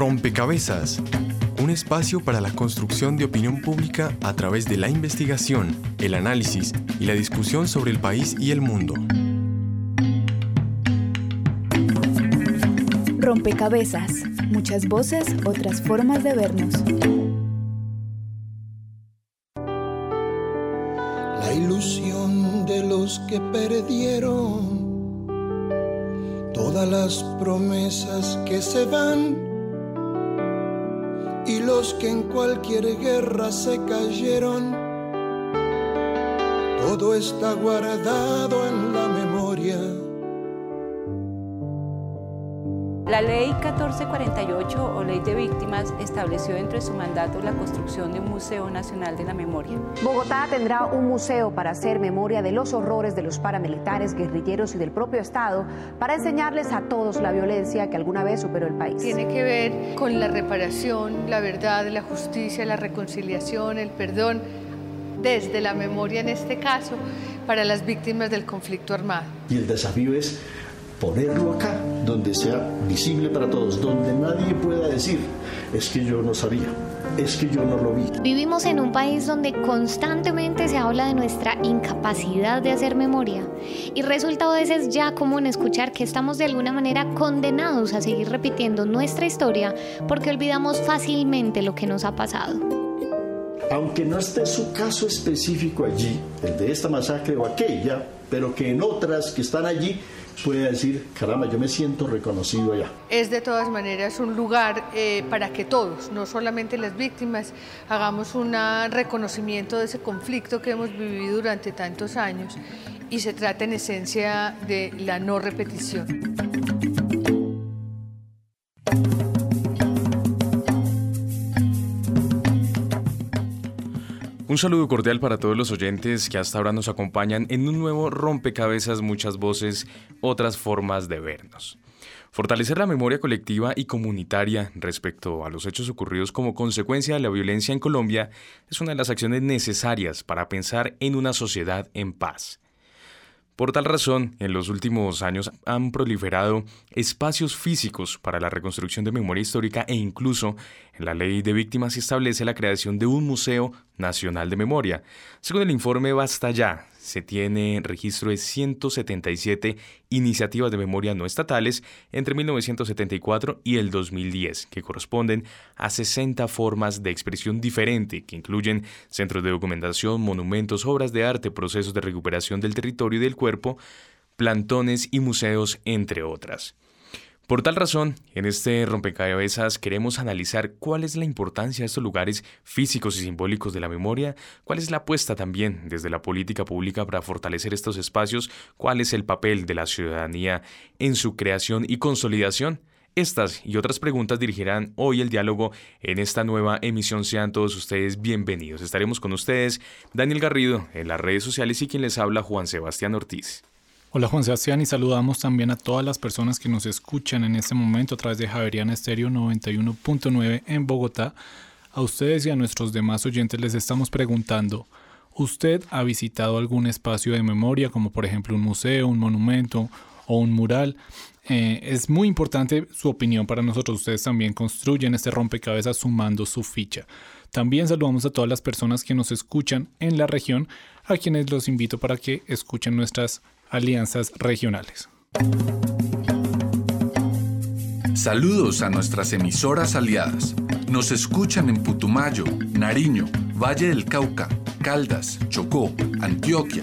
Rompecabezas, un espacio para la construcción de opinión pública a través de la investigación, el análisis y la discusión sobre el país y el mundo. Rompecabezas, muchas voces, otras formas de vernos. La ilusión de los que perdieron todas las promesas que se van y los que en cualquier guerra se cayeron. Todo está guardado en la memoria La ley 1448 o ley de víctimas estableció entre su mandato la construcción de un Museo Nacional de la Memoria. Bogotá tendrá un museo para hacer memoria de los horrores de los paramilitares, guerrilleros y del propio Estado, para enseñarles a todos la violencia que alguna vez superó el país. Tiene que ver con la reparación, la verdad, la justicia, la reconciliación, el perdón, desde la memoria en este caso, para las víctimas del conflicto armado. Y el desafío es ponerlo acá, donde sea visible para todos, donde nadie pueda decir, es que yo no sabía, es que yo no lo vi. Vivimos en un país donde constantemente se habla de nuestra incapacidad de hacer memoria y resulta a veces ya común escuchar que estamos de alguna manera condenados a seguir repitiendo nuestra historia porque olvidamos fácilmente lo que nos ha pasado. Aunque no esté su caso específico allí, el de esta masacre o aquella, pero que en otras que están allí puede decir, caramba, yo me siento reconocido allá. Es de todas maneras un lugar eh, para que todos, no solamente las víctimas, hagamos un reconocimiento de ese conflicto que hemos vivido durante tantos años y se trata en esencia de la no repetición. Un saludo cordial para todos los oyentes que hasta ahora nos acompañan en un nuevo rompecabezas, muchas voces, otras formas de vernos. Fortalecer la memoria colectiva y comunitaria respecto a los hechos ocurridos como consecuencia de la violencia en Colombia es una de las acciones necesarias para pensar en una sociedad en paz. Por tal razón, en los últimos años han proliferado espacios físicos para la reconstrucción de memoria histórica e incluso en la ley de víctimas se establece la creación de un Museo Nacional de Memoria. Según el informe Basta Ya, se tiene registro de 177 iniciativas de memoria no estatales entre 1974 y el 2010, que corresponden a 60 formas de expresión diferente, que incluyen centros de documentación, monumentos, obras de arte, procesos de recuperación del territorio y del cuerpo, plantones y museos, entre otras. Por tal razón, en este rompecabezas queremos analizar cuál es la importancia de estos lugares físicos y simbólicos de la memoria, cuál es la apuesta también desde la política pública para fortalecer estos espacios, cuál es el papel de la ciudadanía en su creación y consolidación. Estas y otras preguntas dirigirán hoy el diálogo en esta nueva emisión. Sean todos ustedes bienvenidos. Estaremos con ustedes, Daniel Garrido, en las redes sociales y quien les habla, Juan Sebastián Ortiz. Hola Juan Sebastián y saludamos también a todas las personas que nos escuchan en este momento a través de Javeriana Estéreo 91.9 en Bogotá. A ustedes y a nuestros demás oyentes les estamos preguntando, ¿usted ha visitado algún espacio de memoria como por ejemplo un museo, un monumento o un mural? Eh, es muy importante su opinión para nosotros. Ustedes también construyen este rompecabezas sumando su ficha. También saludamos a todas las personas que nos escuchan en la región, a quienes los invito para que escuchen nuestras alianzas regionales. Saludos a nuestras emisoras aliadas. Nos escuchan en Putumayo, Nariño, Valle del Cauca, Caldas, Chocó, Antioquia,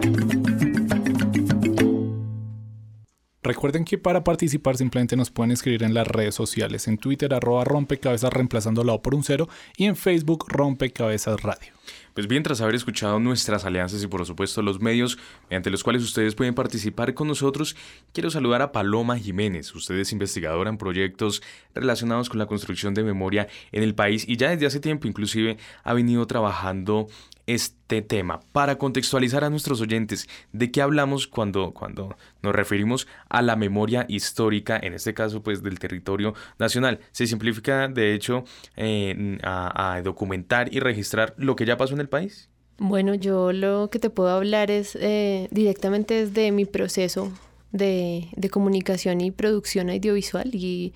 Recuerden que para participar simplemente nos pueden escribir en las redes sociales, en Twitter arroba rompecabezas reemplazando la O por un cero y en Facebook rompecabezas radio. Pues bien, tras haber escuchado nuestras alianzas y por supuesto los medios mediante los cuales ustedes pueden participar con nosotros, quiero saludar a Paloma Jiménez. Usted es investigadora en proyectos relacionados con la construcción de memoria en el país y ya desde hace tiempo inclusive ha venido trabajando este tema para contextualizar a nuestros oyentes de qué hablamos cuando, cuando nos referimos a la memoria histórica, en este caso pues del territorio nacional. Se simplifica de hecho eh, a, documentar y registrar lo que ya pasó en el país. Bueno, yo lo que te puedo hablar es eh, directamente desde mi proceso de, de, comunicación y producción audiovisual y,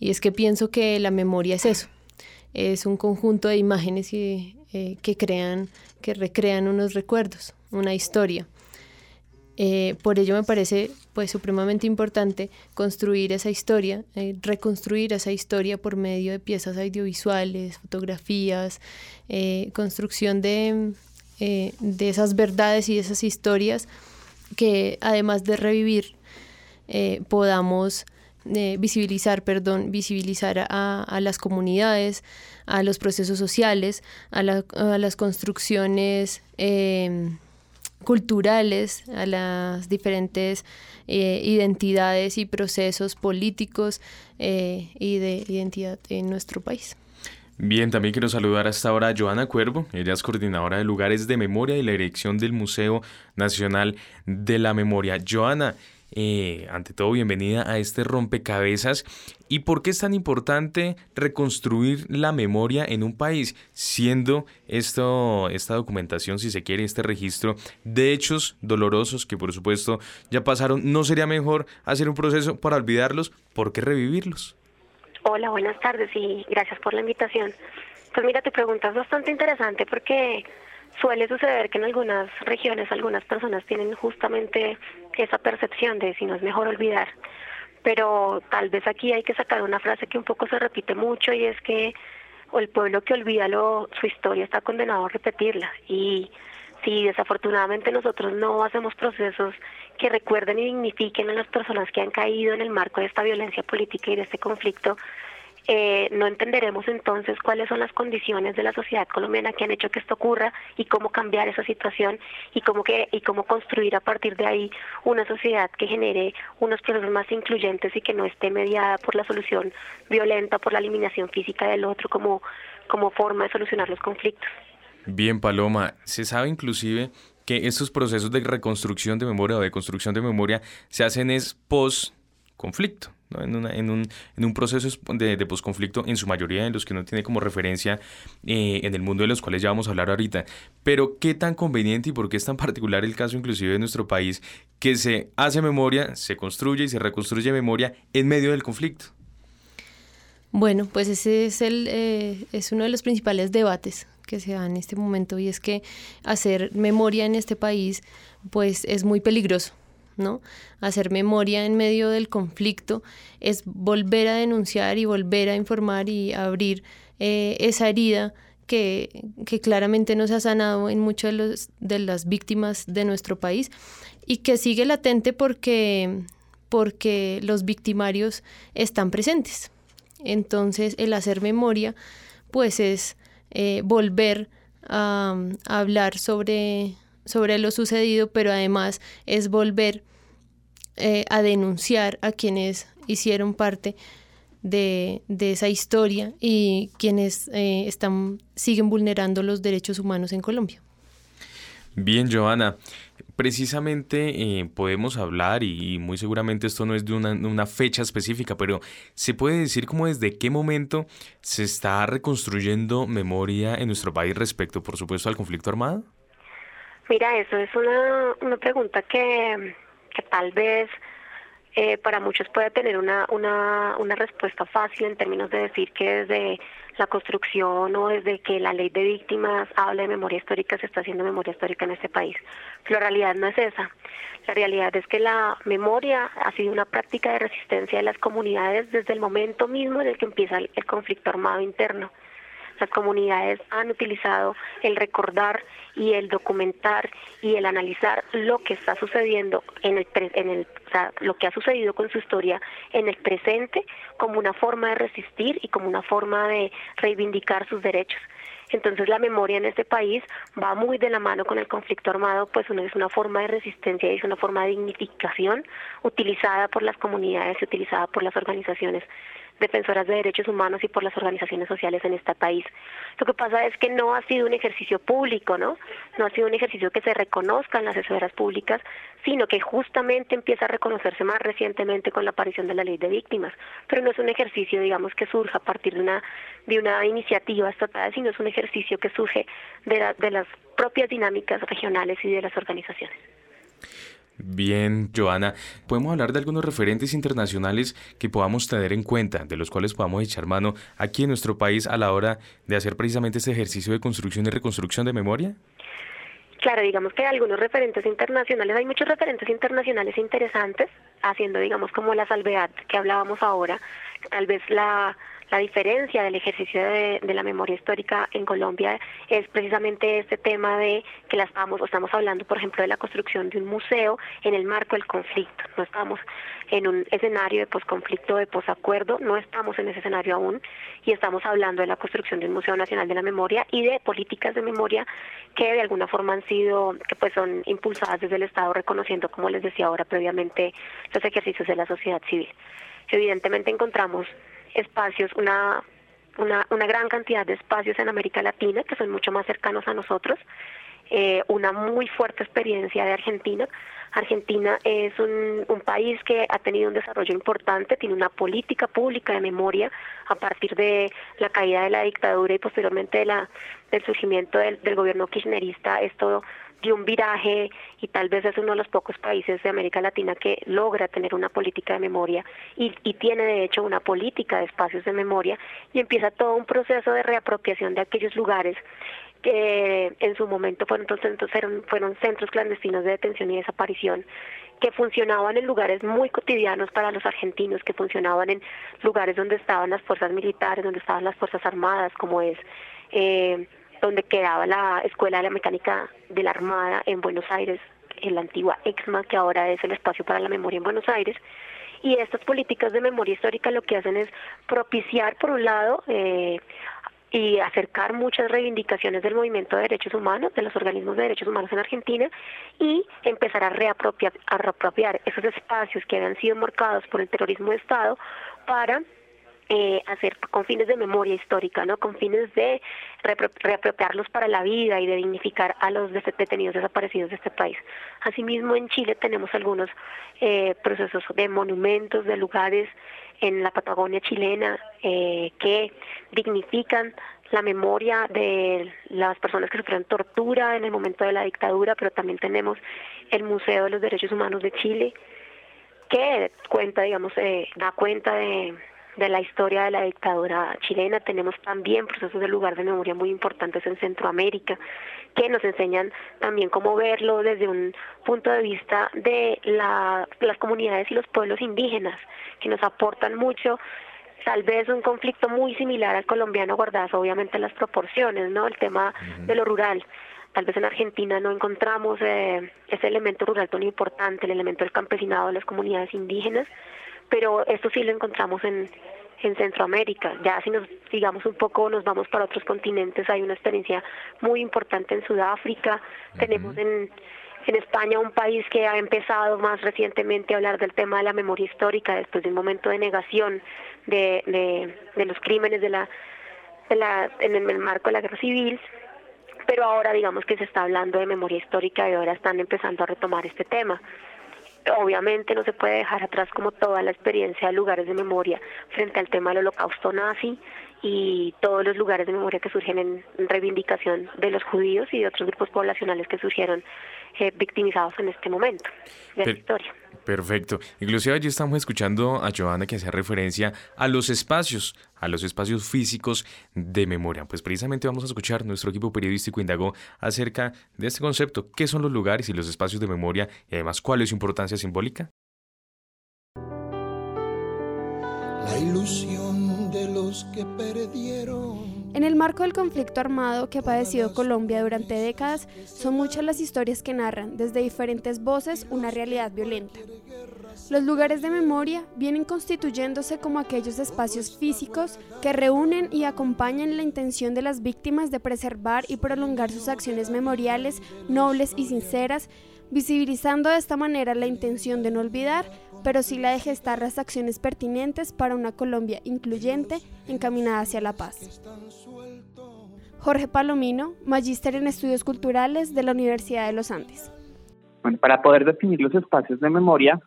y es que pienso que la memoria es eso, es un conjunto de imágenes y, eh, que crean, que recrean unos recuerdos, una historia. Eh, por ello me parece pues supremamente importante construir esa historia, eh, reconstruir esa historia por medio de piezas audiovisuales, fotografías, construcción de, de esas verdades y esas historias que además de revivir podamos visibilizar, perdón, visibilizar a, a, las comunidades, a los procesos sociales, a, las construcciones em, culturales, a las diferentes eh, identidades y procesos políticos eh, y de identidad en nuestro país. Bien, también quiero saludar hasta ahora a Joana Cuervo, ella es coordinadora de lugares de memoria y la dirección del Museo Nacional de la Memoria. Joana, eh, ante todo, bienvenida a este rompecabezas. ¿Y por qué es tan importante reconstruir la memoria en un país, siendo esto, esta documentación, si se quiere, este registro de hechos dolorosos que por supuesto ya pasaron? ¿No sería mejor hacer un proceso para olvidarlos? ¿Por qué revivirlos? Hola, buenas tardes y gracias por la invitación. Pues mira, tu pregunta es bastante interesante porque suele suceder que en algunas regiones algunas personas tienen justamente esa percepción de si no es mejor olvidar. Pero tal vez aquí hay que sacar una frase que un poco se repite mucho y es que el pueblo que olvida lo, su historia está condenado a repetirla. Y si desafortunadamente nosotros no hacemos procesos que recuerden y dignifiquen a las personas que han caído en el marco de esta violencia política y de este conflicto, eh, no entenderemos entonces cuáles son las condiciones de la sociedad colombiana que han hecho que esto ocurra y cómo cambiar esa situación y cómo que y cómo construir a partir de ahí una sociedad que genere unos procesos más incluyentes y que no esté mediada por la solución violenta, por la eliminación física del otro como como forma de solucionar los conflictos. Bien, Paloma, se sabe inclusive que estos procesos de reconstrucción de memoria o de construcción de memoria se hacen es post conflicto en, en, un, en, un, proceso de, de posconflicto, en su mayoría en los que no tiene como referencia eh, en el mundo de los cuales ya vamos a hablar ahorita. Pero qué tan conveniente y por qué es tan particular el caso inclusive de nuestro país que se hace memoria, se construye y se reconstruye memoria en medio del conflicto. Bueno, pues ese es, el, eh, es uno de los principales debates que se da en este momento y es que hacer memoria en este país pues es muy peligroso ¿no? Hacer memoria en medio del conflicto es volver a denunciar y volver a informar y abrir eh, esa herida que, que, claramente no se ha sanado en muchas de, de las víctimas de nuestro país y que sigue latente porque, porque los victimarios están presentes. Entonces el hacer memoria pues es eh, volver a hablar sobre sobre lo sucedido, pero además es volver eh, a denunciar a quienes hicieron parte de, esa historia y quienes eh, están, siguen vulnerando los derechos humanos en Colombia. Bien, Joana. Precisamente eh, podemos hablar, y muy seguramente esto no es de una, una, fecha específica, pero ¿se puede decir como desde qué momento se está reconstruyendo memoria en nuestro país respecto, por supuesto, al conflicto armado? Mira, eso es una, una pregunta que, que tal vez eh, para muchos puede tener una, una, una respuesta fácil en términos de decir que desde la construcción o desde que la ley de víctimas habla de memoria histórica se está haciendo memoria histórica en este país. Pero la realidad no es esa. La realidad es que la memoria ha sido una práctica de resistencia de las comunidades desde el momento mismo en el que empieza el conflicto armado interno. las comunidades han utilizado el recordar y el documentar y el analizar lo que está sucediendo en el, en el o sea, lo que ha sucedido con su historia en el presente como una forma de resistir y como una forma de reivindicar sus derechos. Entonces la memoria en este país va muy de la mano con el conflicto armado, pues es una forma de resistencia y es una forma de dignificación utilizada por las comunidades y utilizada por las organizaciones defensoras de derechos humanos y por las organizaciones sociales en este país. Lo que pasa es que no ha sido un ejercicio público, ¿no? No ha sido un ejercicio que se reconozca en las esferas públicas, sino que justamente empieza a reconocerse más recientemente con la aparición de la ley de víctimas. Pero no es un ejercicio, digamos, que surja a partir de una, de una iniciativa estatal, sino es un ejercicio que surge de, de las propias dinámicas regionales y de las organizaciones. Bien, Joana, podemos hablar de algunos referentes internacionales que podamos tener en cuenta, de los cuales podamos echar mano aquí en nuestro país a la hora de hacer precisamente este ejercicio de construcción y reconstrucción de memoria. Claro, digamos que algunos referentes internacionales, hay muchos referentes internacionales interesantes, haciendo, digamos, como la salvedad que hablábamos ahora, tal vez la la diferencia del ejercicio de, la memoria histórica en Colombia es precisamente este tema de que la estamos, estamos hablando, por ejemplo, de la construcción de un museo en el marco del conflicto. No estamos en un escenario de posconflicto, de posacuerdo, no estamos en ese escenario aún y estamos hablando de la construcción de un Museo Nacional de la Memoria y de políticas de memoria que de alguna forma han sido, que pues son impulsadas desde el Estado, reconociendo, como les decía ahora previamente, los ejercicios de la sociedad civil. Evidentemente encontramos espacios, una, una, una gran cantidad de espacios en América Latina que son mucho más cercanos a nosotros, eh, una muy fuerte experiencia de Argentina. Argentina es un, un, país que ha tenido un desarrollo importante, tiene una política pública de memoria a partir de la caída de la dictadura y posteriormente de la, del surgimiento del, del gobierno kirchnerista. Esto dio un viraje y tal vez es uno de los pocos países de América Latina que logra tener una política de memoria y, y, tiene de hecho una política de espacios de memoria y empieza todo un proceso de reapropiación de aquellos lugares que en su momento fueron, fueron, fueron centros clandestinos de detención y desaparición que funcionaban en lugares muy cotidianos para los argentinos, que funcionaban en lugares donde estaban las fuerzas militares, donde estaban las fuerzas armadas, como es eh, donde quedaba la Escuela de la Mecánica de la Armada en Buenos Aires, en la antigua EXMA, que ahora es el espacio para la memoria en Buenos Aires. Y estas políticas de memoria histórica lo que hacen es propiciar, por un lado, eh, y acercar muchas reivindicaciones del movimiento de derechos humanos, de los organismos de derechos humanos en Argentina, y empezar a reapropiar, a reapropiar esos espacios que habían sido marcados por el terrorismo de Estado para eh, hacer con fines de memoria histórica, ¿no? con fines de reapropiarlos para la vida y de dignificar a los detenidos desaparecidos de este país. Asimismo, en Chile tenemos algunos eh, procesos de monumentos, de lugares en la Patagonia chilena eh, que dignifican la memoria de las personas que sufrieron tortura en el momento de la dictadura, pero también tenemos el Museo de los Derechos Humanos de Chile, que cuenta, digamos, da cuenta de de la historia de la dictadura chilena. Tenemos también procesos de lugar de memoria muy importantes en Centroamérica que nos enseñan también cómo verlo desde un punto de vista de las comunidades y los pueblos indígenas, que nos aportan mucho tal vez un conflicto muy similar al colombiano guardadas obviamente las proporciones, ¿no? El tema de lo rural. Tal vez en Argentina no encontramos eh, ese elemento rural tan importante, el elemento del campesinado de las comunidades indígenas, pero esto sí lo encontramos en, en Centroamérica. Ya si nos digamos un poco nos vamos para otros continentes, hay una experiencia muy importante en Sudáfrica, tenemos en, en España un país que ha empezado más recientemente a hablar del tema de la memoria histórica después de un momento de negación de, de, de los crímenes de la, de la, en el marco de la guerra civil pero ahora digamos que se está hablando de memoria histórica y ahora están empezando a retomar este tema. Obviamente no se puede dejar atrás como toda la experiencia de lugares de memoria frente al tema del holocausto nazi y todos los lugares de memoria que surgen en reivindicación de los judíos y de otros grupos poblacionales que surgieron eh, victimizados en este momento de la historia. Perfecto. Inclusive allí estamos escuchando a Joana que hace referencia a los espacios, a los espacios físicos de memoria. Pues precisamente vamos a escuchar, nuestro equipo periodístico indagó acerca de este concepto, qué son los lugares y los espacios de memoria y además cuál es su importancia simbólica. La ilusión de los que perdieron En el marco del conflicto armado que ha padecido Colombia durante décadas, son muchas las historias que narran, desde diferentes voces, una realidad violenta. Los lugares de memoria vienen constituyéndose como aquellos espacios físicos que reúnen y acompañan la intención de las víctimas de preservar y prolongar sus acciones memoriales nobles y sinceras, visibilizando de esta manera la intención de no olvidar, pero sí la de gestar las acciones pertinentes para una Colombia incluyente encaminada hacia la paz. Jorge Palomino, magíster en estudios culturales de la Universidad de los Andes. Bueno, para poder definir los espacios de memoria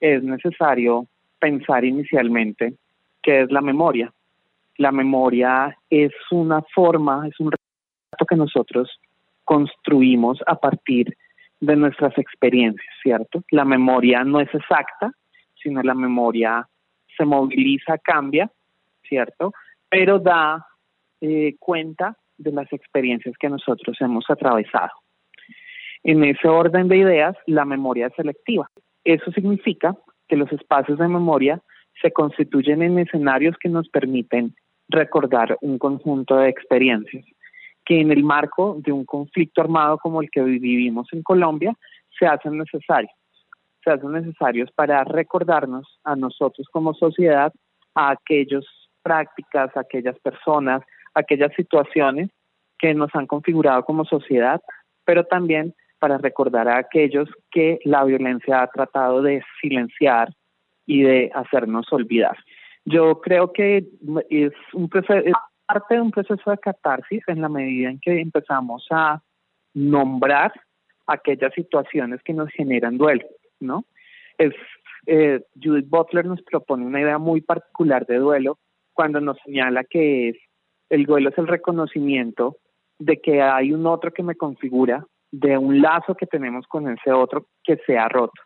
es necesario pensar inicialmente qué es la memoria. La memoria es una forma, es un relato que nosotros construimos a partir de nuestras experiencias, ¿cierto? La memoria no es exacta, sino la memoria se moviliza, cambia, ¿cierto? Pero da eh, cuenta de las experiencias que nosotros hemos atravesado. En ese orden de ideas, la memoria es selectiva. Eso significa que los espacios de memoria se constituyen en escenarios que nos permiten recordar un conjunto de experiencias que en el marco de un conflicto armado como el que vivimos en Colombia se hacen necesarios. Se hacen necesarios para recordarnos a nosotros como sociedad a aquellas prácticas, a aquellas personas, a aquellas situaciones que nos han configurado como sociedad, pero también para recordar a aquellos que la violencia ha tratado de silenciar y de hacernos olvidar. Yo creo que es un parte de un proceso de catarsis en la medida en que empezamos a nombrar aquellas situaciones que nos generan duelo, ¿no? Es, eh, Judith Butler nos propone una idea muy particular de duelo cuando nos señala que es, el duelo es el reconocimiento de que hay un otro que me configura, de un lazo que tenemos con ese otro que se ha roto,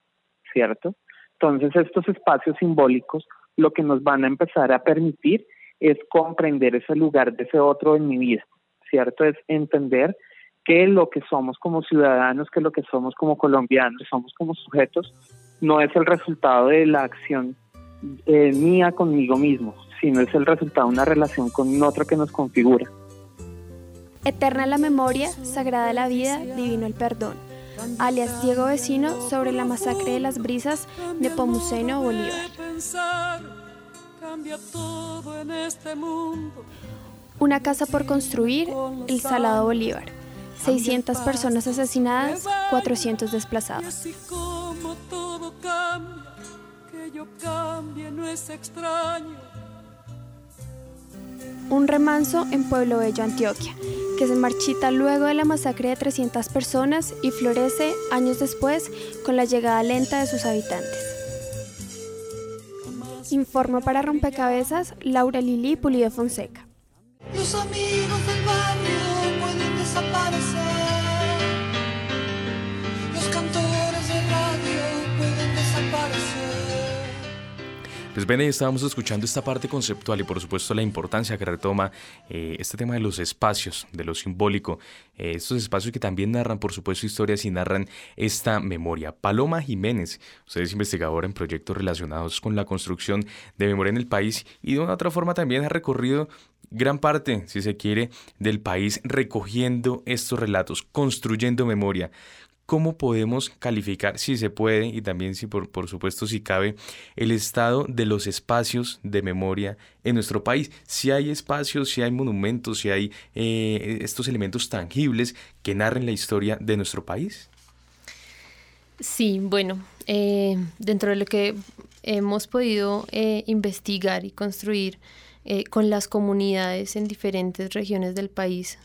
¿cierto? Entonces estos espacios simbólicos lo que nos van a empezar a permitir es comprender ese lugar de ese otro en mi vida, ¿cierto? Es entender que lo que somos como ciudadanos, que lo que somos como colombianos, somos como sujetos, no es el resultado de la acción eh, mía conmigo mismo, sino es el resultado de una relación con otro que nos configura. Eterna la memoria, sagrada la vida, divino el perdón. Alias Diego Vecino sobre la masacre de las brisas de Pomuceno, Bolívar. Este Una casa por construir, el Salado Bolívar. 600 personas asesinadas, 400 desplazados. Un remanso en Pueblo Bello, Antioquia, que se marchita luego de la masacre de 300 personas y florece años después con la llegada lenta de sus habitantes. Informa para Rompecabezas Laura Lili Pulido Fonseca. Pues ven, estábamos escuchando esta parte conceptual y por supuesto la importancia que retoma eh, este tema de los espacios, de lo simbólico, eh, estos espacios que también narran por supuesto historias y narran esta memoria. Paloma Jiménez, usted es investigadora en proyectos relacionados con la construcción de memoria en el país y de una otra forma también ha recorrido gran parte, si se quiere, del país recogiendo estos relatos, construyendo memoria. ¿Cómo podemos calificar, si se puede, y también si por, por supuesto si cabe, el estado de los espacios de memoria en nuestro país? Si hay espacios, si hay monumentos, si hay eh, estos elementos tangibles que narren la historia de nuestro país. Sí, bueno, eh, dentro de lo que hemos podido eh, investigar y construir con las comunidades en diferentes regiones del país,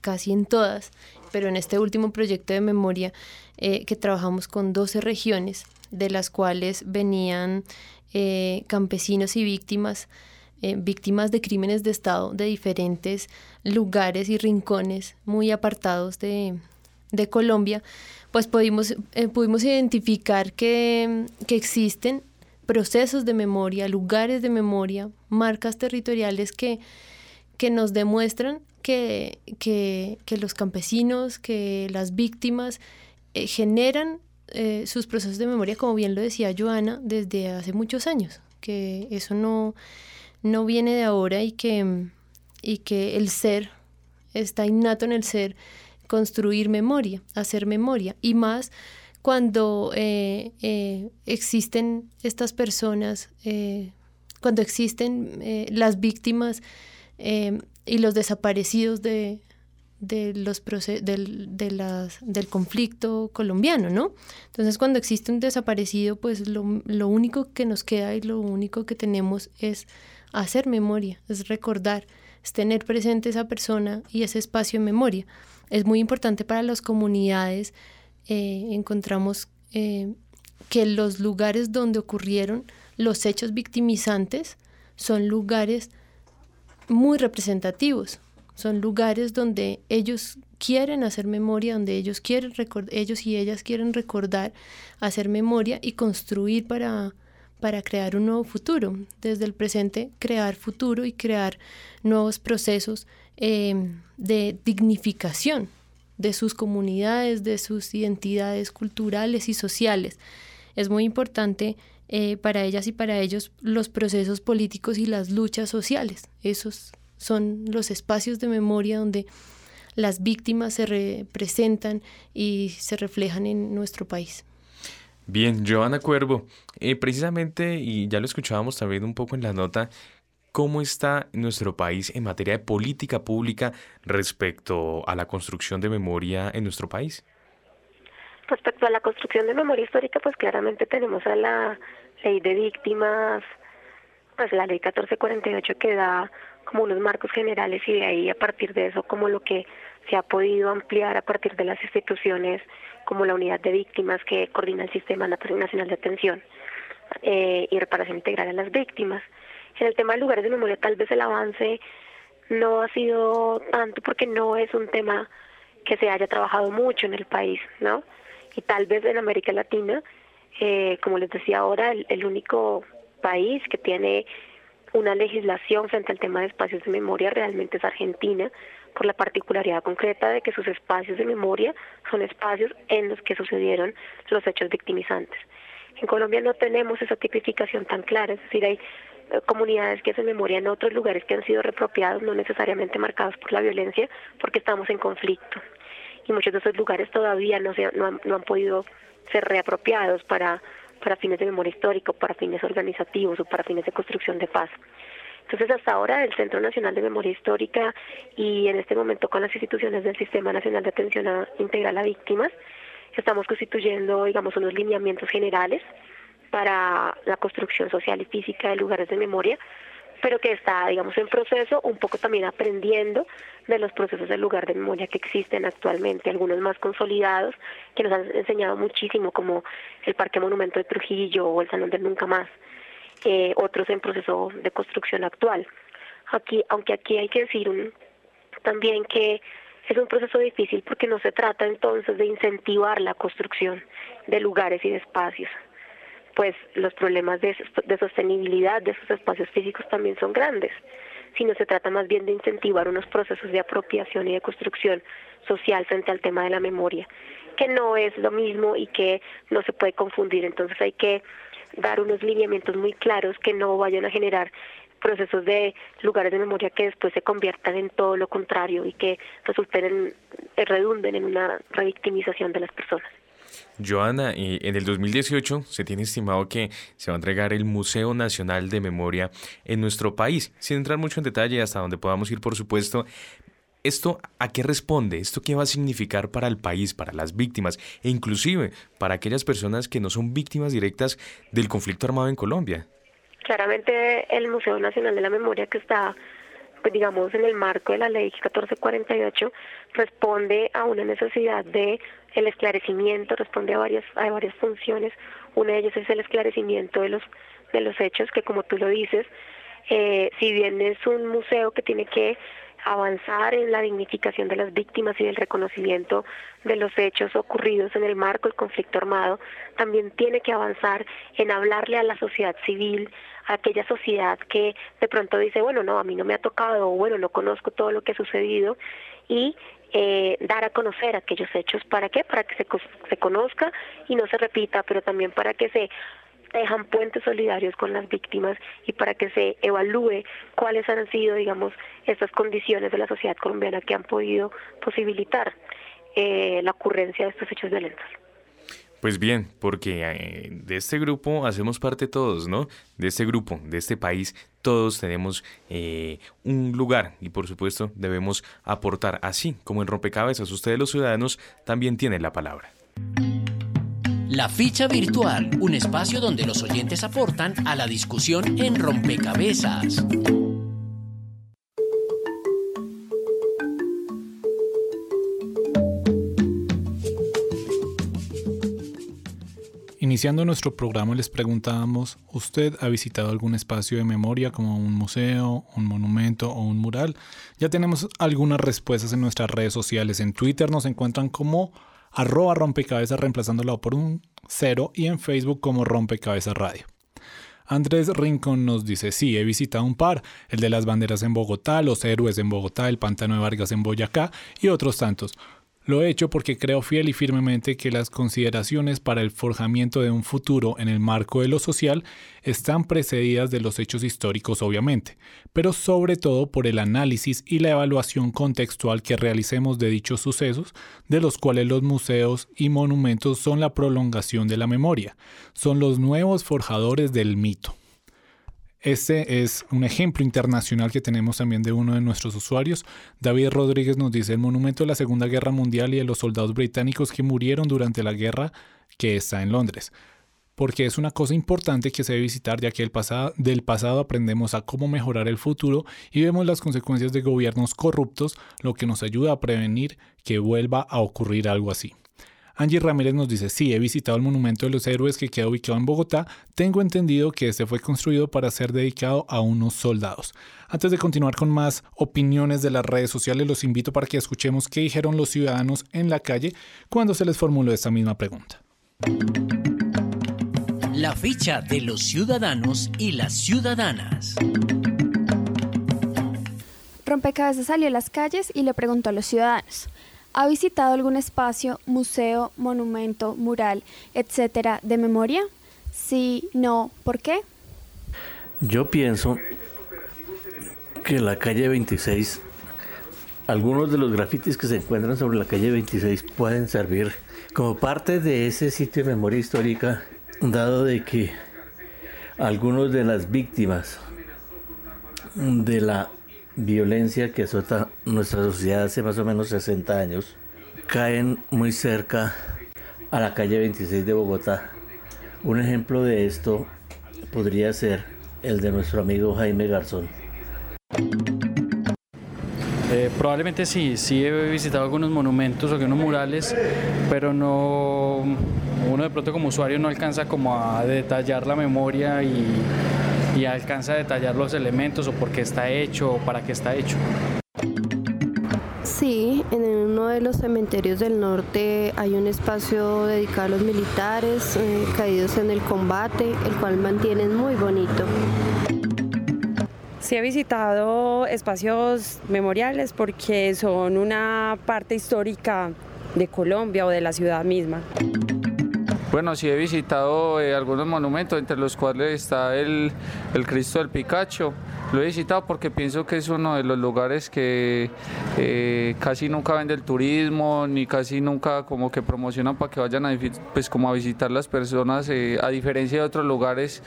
casi en todas, pero en este último proyecto de memoria eh, que trabajamos con 12 regiones, de las cuales venían eh, campesinos y víctimas, eh, víctimas de crímenes de Estado de diferentes lugares y rincones muy apartados de, Colombia, pues pudimos, pudimos identificar que, que existen procesos de memoria, lugares de memoria, marcas territoriales que, que nos demuestran que, que, los campesinos, que las víctimas eh, generan eh, sus procesos de memoria, como bien lo decía Joana, desde hace muchos años, que eso no, no viene de ahora y que, y que el ser está innato en el ser construir memoria, hacer memoria. Y más cuando eh, existen estas personas, cuando existen las víctimas y los desaparecidos de, de los del, de del conflicto colombiano, ¿no? Entonces, cuando existe un desaparecido, pues lo, lo, único que nos queda y lo único que tenemos es hacer memoria, es recordar, es tener presente esa persona y ese espacio en memoria. Es muy importante para las comunidades eh, encontramos eh, que los lugares donde ocurrieron los hechos victimizantes son lugares muy representativos, son lugares donde ellos quieren hacer memoria, donde ellos quieren ellos y ellas quieren recordar, hacer memoria y construir para, para crear un nuevo futuro. Desde el presente, crear futuro y crear nuevos procesos eh, de dignificación de sus comunidades, de sus identidades culturales y sociales. Es muy importante eh, para ellas y para ellos los procesos políticos y las luchas sociales. Esos son los espacios de memoria donde las víctimas se representan y se reflejan en nuestro país. Bien, Joana Cuervo, eh, precisamente, y ya lo escuchábamos también un poco en la nota, cómo está nuestro país en materia de política pública respecto a la construcción de memoria en nuestro país? Respecto a la construcción de memoria histórica, pues claramente tenemos a la ley de víctimas, pues la ley 1448 que da como unos marcos generales y de ahí a partir de eso como lo que se ha podido ampliar a partir de las instituciones como la unidad de víctimas que coordina el Sistema Nacional de Atención eh, y Reparación Integral a las Víctimas. En el tema de lugares de memoria tal vez el avance no ha sido tanto porque no es un tema que se haya trabajado mucho en el país, ¿no? Y tal vez en América Latina, eh, como les decía ahora, el, único país que tiene una legislación frente al tema de espacios de memoria realmente es Argentina, por la particularidad concreta de que sus espacios de memoria son espacios en los que sucedieron los hechos victimizantes. En Colombia no tenemos esa tipificación tan clara, es decir, hay comunidades que hacen memoria en otros lugares que han sido repropiados, no necesariamente marcados por la violencia, porque estamos en conflicto. Y muchos de esos lugares todavía no, se, no, han, no han podido ser reapropiados para, para fines de memoria histórica, para fines organizativos o para fines de construcción de paz. Entonces, hasta ahora el Centro Nacional de Memoria Histórica y en este momento con las instituciones del Sistema Nacional de Atención Integral a Víctimas, estamos constituyendo, digamos, unos lineamientos generales para la construcción social y física de lugares de memoria, pero que está, digamos, en proceso, un poco también aprendiendo de los procesos del lugar de memoria que existen actualmente, algunos más consolidados, que nos han enseñado muchísimo, como el Parque Monumento de Trujillo o el Salón del Nunca Más, eh, otros en proceso de construcción actual. Aquí, aunque aquí hay que decir un, también que es un proceso difícil porque no se trata entonces de incentivar la construcción de lugares y de espacios, pues los problemas de, sostenibilidad de esos espacios físicos también son grandes, sino se trata más bien de incentivar unos procesos de apropiación y de construcción social frente al tema de la memoria, que no es lo mismo y que no se puede confundir. Entonces hay que dar unos lineamientos muy claros que no vayan a generar procesos de lugares de memoria que después se conviertan en todo lo contrario y que resulten en, redunden en una revictimización de las personas. Joana, en el 2018 se tiene estimado que se va a entregar el Museo Nacional de Memoria en nuestro país. Sin entrar mucho en detalle, hasta donde podamos ir, por supuesto, ¿Esto a qué responde? ¿Esto qué va a significar para el país, para las víctimas e inclusive para aquellas personas que no son víctimas directas del conflicto armado en Colombia? Claramente el Museo Nacional de la Memoria que está digamos en el marco de la ley 1448 responde a una necesidad de el esclarecimiento, responde a varias, a varias funciones. Una de ellas es el esclarecimiento de los, de los hechos, que como tú lo dices, eh, si bien es un museo que tiene que avanzar en la dignificación de las víctimas y el reconocimiento de los hechos ocurridos en el marco del conflicto armado, también tiene que avanzar en hablarle a la sociedad civil, a aquella sociedad que de pronto dice, bueno, no, a mí no me ha tocado, o bueno, no conozco todo lo que ha sucedido, y eh, dar a conocer aquellos hechos. ¿Para qué? Para que se, se conozca y no se repita, pero también para que se tejan puentes solidarios con las víctimas y para que se evalúe cuáles han sido, digamos, estas condiciones de la sociedad colombiana que han podido posibilitar eh, la ocurrencia de estos hechos violentos. Pues bien, porque eh, de este grupo hacemos parte todos, ¿no? De este grupo, de este país, todos tenemos eh, un lugar y por supuesto debemos aportar, así como en rompecabezas, ustedes los ciudadanos también tienen la palabra. La ficha virtual, un espacio donde los oyentes aportan a la discusión en rompecabezas. Iniciando nuestro programa les preguntábamos, ¿usted ha visitado algún espacio de memoria como un museo, un monumento o un mural? Ya tenemos algunas respuestas en nuestras redes sociales. En Twitter nos encuentran como arroba rompecabezas reemplazándolo por un cero y en Facebook como rompecabezas radio. Andrés Rincón nos dice, sí, he visitado un par, el de las banderas en Bogotá, los héroes en Bogotá, el pantano de Vargas en Boyacá y otros tantos. Lo he hecho porque creo fiel y firmemente que las consideraciones para el forjamiento de un futuro en el marco de lo social están precedidas de los hechos históricos obviamente, pero sobre todo por el análisis y la evaluación contextual que realicemos de dichos sucesos, de los cuales los museos y monumentos son la prolongación de la memoria, son los nuevos forjadores del mito. Este es un ejemplo internacional que tenemos también de uno de nuestros usuarios. David Rodríguez nos dice el monumento de la Segunda Guerra Mundial y de los soldados británicos que murieron durante la guerra que está en Londres. Porque es una cosa importante que se debe visitar ya que el pasado, del pasado aprendemos a cómo mejorar el futuro y vemos las consecuencias de gobiernos corruptos, lo que nos ayuda a prevenir que vuelva a ocurrir algo así. Angie Ramírez nos dice, sí, he visitado el Monumento de los Héroes que queda ubicado en Bogotá. Tengo entendido que este fue construido para ser dedicado a unos soldados. Antes de continuar con más opiniones de las redes sociales, los invito para que escuchemos qué dijeron los ciudadanos en la calle cuando se les formuló esta misma pregunta. La ficha de los ciudadanos y las ciudadanas. Rompecabezas salió a las calles y le preguntó a los ciudadanos. ¿Ha visitado algún espacio, museo, monumento, mural, etcétera, de memoria? Sí, no, ¿por qué? Yo pienso que la calle 26, algunos de los grafitis que se encuentran sobre la calle 26 pueden servir como parte de ese sitio de memoria histórica, dado de que algunos de las víctimas de la violencia que azota nuestra sociedad hace más o menos 60 años caen muy cerca a la calle 26 de Bogotá. Un ejemplo de esto podría ser el de nuestro amigo Jaime Garzón. Eh, probablemente sí, sí he visitado algunos monumentos o algunos murales, pero no, uno de pronto como usuario no alcanza como a detallar la memoria y y alcanza a detallar los elementos o por qué está hecho o para qué está hecho. Sí, en uno de los cementerios del norte hay un espacio dedicado a los militares eh, caídos en el combate, el cual mantienen muy bonito. Sí he visitado espacios memoriales porque son una parte histórica de Colombia o de la ciudad misma. Bueno, sí he visitado eh, algunos monumentos, entre los cuales está el, Cristo del Picacho. Lo he visitado porque pienso que es uno de los lugares que eh, casi nunca vende el turismo, ni casi nunca como que promocionan para que vayan a, pues, como a visitar las personas, eh, a diferencia de otros lugares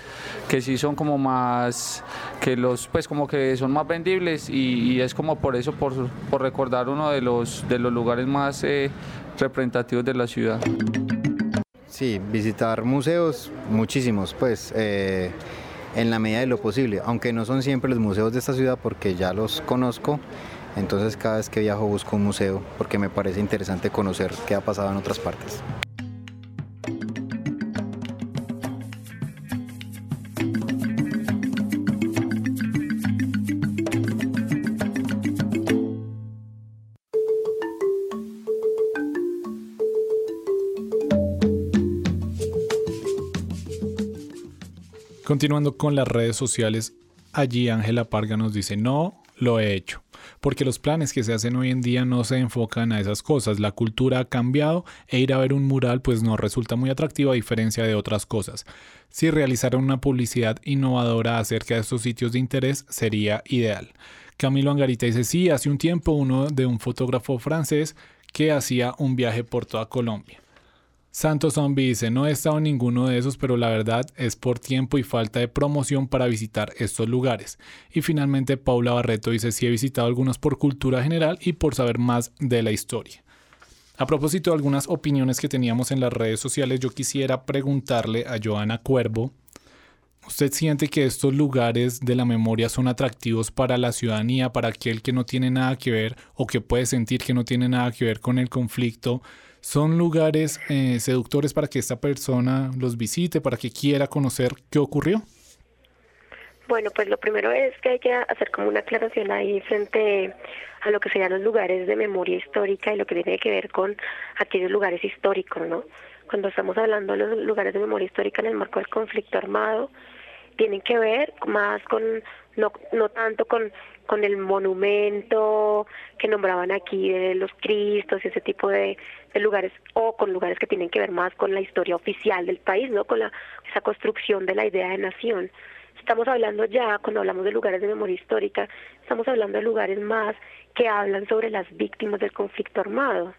que sí son como más, que los, pues como que son más vendibles y, es como por eso, por, por, recordar uno de los, de los lugares más representativos de la ciudad. Sí, visitar museos, muchísimos, pues, eh, en la medida de lo posible, aunque no son siempre los museos de esta ciudad porque ya los conozco, entonces cada vez que viajo busco un museo porque me parece interesante conocer qué ha pasado en otras partes. Continuando con las redes sociales, allí Ángela Parga nos dice, no, lo he hecho, porque los planes que se hacen hoy en día no se enfocan a esas cosas. La cultura ha cambiado e ir a ver un mural pues no resulta muy atractivo a diferencia de otras cosas. Si realizara una publicidad innovadora acerca de estos sitios de interés sería ideal. Camilo Angarita dice, sí, hace un tiempo uno de un fotógrafo francés que hacía un viaje por toda Colombia. Santos Zombie dice, no he estado en ninguno de esos, pero la verdad es por tiempo y falta de promoción para visitar estos lugares. Y finalmente Paula Barreto dice, sí he visitado algunos por cultura general y por saber más de la historia. A propósito de algunas opiniones que teníamos en las redes sociales, yo quisiera preguntarle a Joana Cuervo, ¿usted siente que estos lugares de la memoria son atractivos para la ciudadanía, para aquel que no tiene nada que ver o que puede sentir que no tiene nada que ver con el conflicto? Son lugares eh, seductores para que esta persona los visite, para que quiera conocer qué ocurrió? Bueno, pues lo primero es que hay que hacer como una aclaración ahí frente a lo que serían los lugares de memoria histórica y lo que tiene que ver con aquellos lugares históricos, ¿no? Cuando estamos hablando de los lugares de memoria histórica en el marco del conflicto armado, tienen que ver más con, no, no tanto con con el monumento que nombraban aquí de los Cristos y ese tipo de, lugares, o con lugares que tienen que ver más con la historia oficial del país, ¿no? Con la, esa construcción de la idea de nación. Estamos hablando ya, cuando hablamos de lugares de memoria histórica, estamos hablando de lugares más que hablan sobre las víctimas del conflicto armado,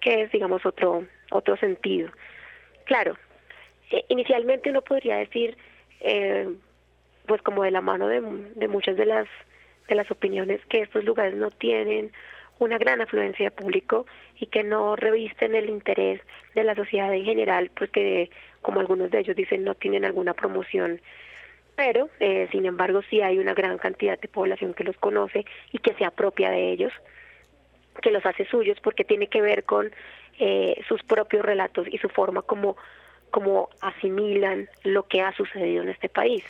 que es, digamos, otro, otro sentido. Claro, eh, inicialmente uno podría decir, eh, pues como de la mano de, de muchas de las de las opiniones que estos lugares no tienen una gran afluencia de público y que no revisten el interés de la sociedad en general, porque como algunos de ellos dicen no tienen alguna promoción. Pero, eh, sin embargo, sí hay una gran cantidad de población que los conoce y que se apropia de ellos, que los hace suyos, porque tiene que ver con eh, sus propios relatos y su forma como, como asimilan lo que ha sucedido en este país.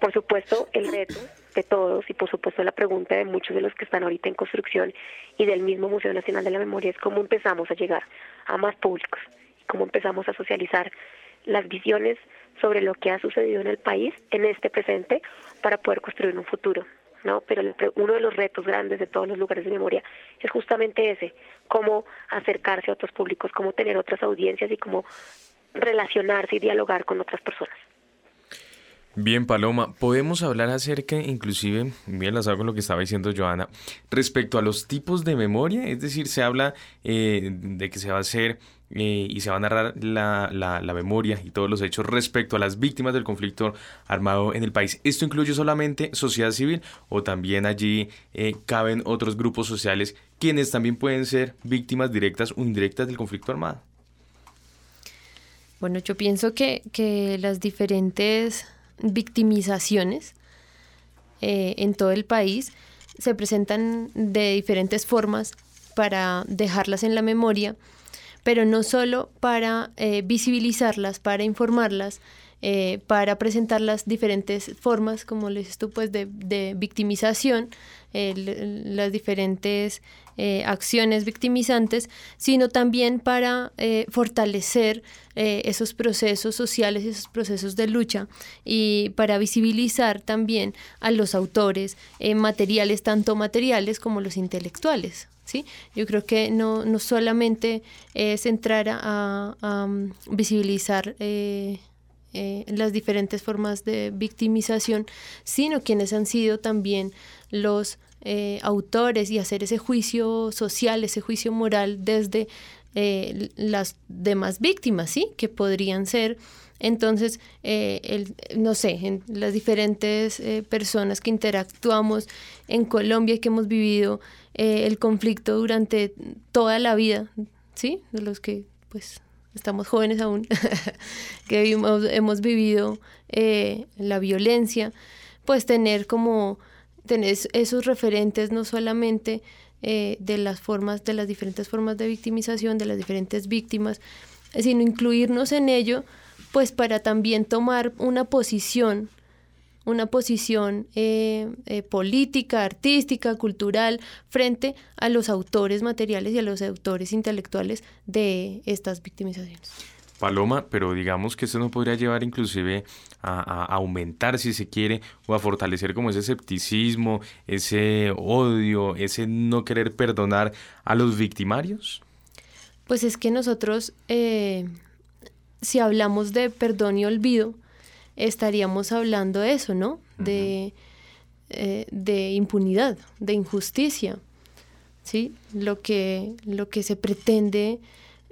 Por supuesto, el reto de todos y por supuesto la pregunta de muchos de los que están ahorita en construcción y del mismo Museo Nacional de la Memoria es cómo empezamos a llegar a más públicos, cómo empezamos a socializar las visiones sobre lo que ha sucedido en el país en este presente para poder construir un futuro. ¿no? Pero uno de los retos grandes de todos los lugares de memoria es justamente ese, cómo acercarse a otros públicos, cómo tener otras audiencias y cómo relacionarse y dialogar con otras personas. Bien, Paloma, podemos hablar acerca, inclusive, bien las hago lo que estaba diciendo Joana, respecto a los tipos de memoria, es decir, se habla eh, de que se va a hacer eh, y se va a narrar la, la, memoria y todos los hechos respecto a las víctimas del conflicto armado en el país. ¿Esto incluye solamente sociedad civil o también allí eh, caben otros grupos sociales quienes también pueden ser víctimas directas o indirectas del conflicto armado? Bueno, yo pienso que, que las diferentes victimizaciones eh, en todo el país se presentan de diferentes formas para dejarlas en la memoria, pero no solo para eh, visibilizarlas, para informarlas, eh, para presentar las diferentes formas, como les dices tú, pues de, victimización, las diferentes eh, acciones victimizantes, sino también para eh, fortalecer eh, esos procesos sociales, esos procesos de lucha y para visibilizar también a los autores materiales, tanto materiales como los intelectuales. ¿sí? Yo creo que no, no solamente es entrar a, mm, visibilizar las diferentes formas de victimización, sino quienes han sido también los eh, autores y hacer ese juicio social, ese juicio moral desde eh, las demás víctimas, ¿sí? Que podrían ser entonces, eh, el, no sé, en las diferentes personas que interactuamos en Colombia y que hemos vivido el conflicto durante toda la vida, ¿sí? De los que, pues, estamos jóvenes aún, que hemos vivido la violencia, pues tener como tenés esos referentes no solamente eh, de las formas, de las diferentes formas de victimización, de las diferentes víctimas, sino incluirnos en ello, pues para también tomar una posición, una posición eh, eh, política, artística, cultural, frente a los autores materiales y a los autores intelectuales de estas victimizaciones. Paloma, pero digamos que esto no podría llevar inclusive a, aumentar, si se quiere, o a fortalecer como ese escepticismo, ese odio, ese no querer perdonar a los victimarios. Pues es que nosotros, eh, si hablamos de perdón y olvido, estaríamos hablando de eso, ¿no? De, eh, de impunidad, de injusticia, ¿sí? Lo que, lo que se pretende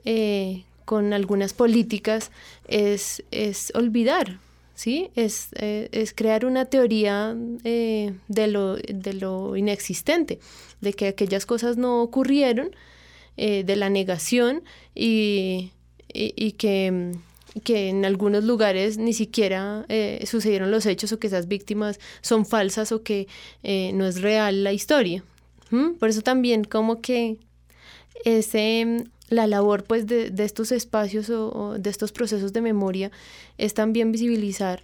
eh, con algunas políticas es, es olvidar, ¿sí? Es, eh, es, crear una teoría eh, de, lo, de, lo, inexistente, de que aquellas cosas no ocurrieron, eh, de la negación y, y, que, que, en algunos lugares ni siquiera sucedieron los hechos o que esas víctimas son falsas o que no es real la historia. Por eso también como que ese la labor pues de, estos espacios o, de estos procesos de memoria es también visibilizar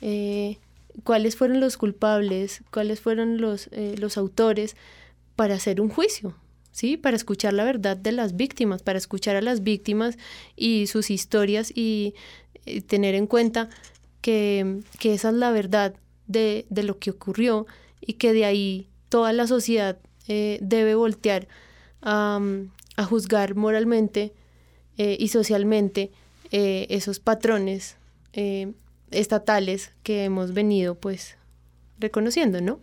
eh, cuáles fueron los culpables, cuáles fueron los, eh, los autores para hacer un juicio, ¿sí? Para escuchar la verdad de las víctimas, para escuchar a las víctimas y sus historias y, tener en cuenta que, esa es la verdad de, lo que ocurrió y que de ahí toda la sociedad eh, debe voltear a, a juzgar moralmente eh, y socialmente eh, esos patrones eh, estatales que hemos venido pues reconociendo, ¿no?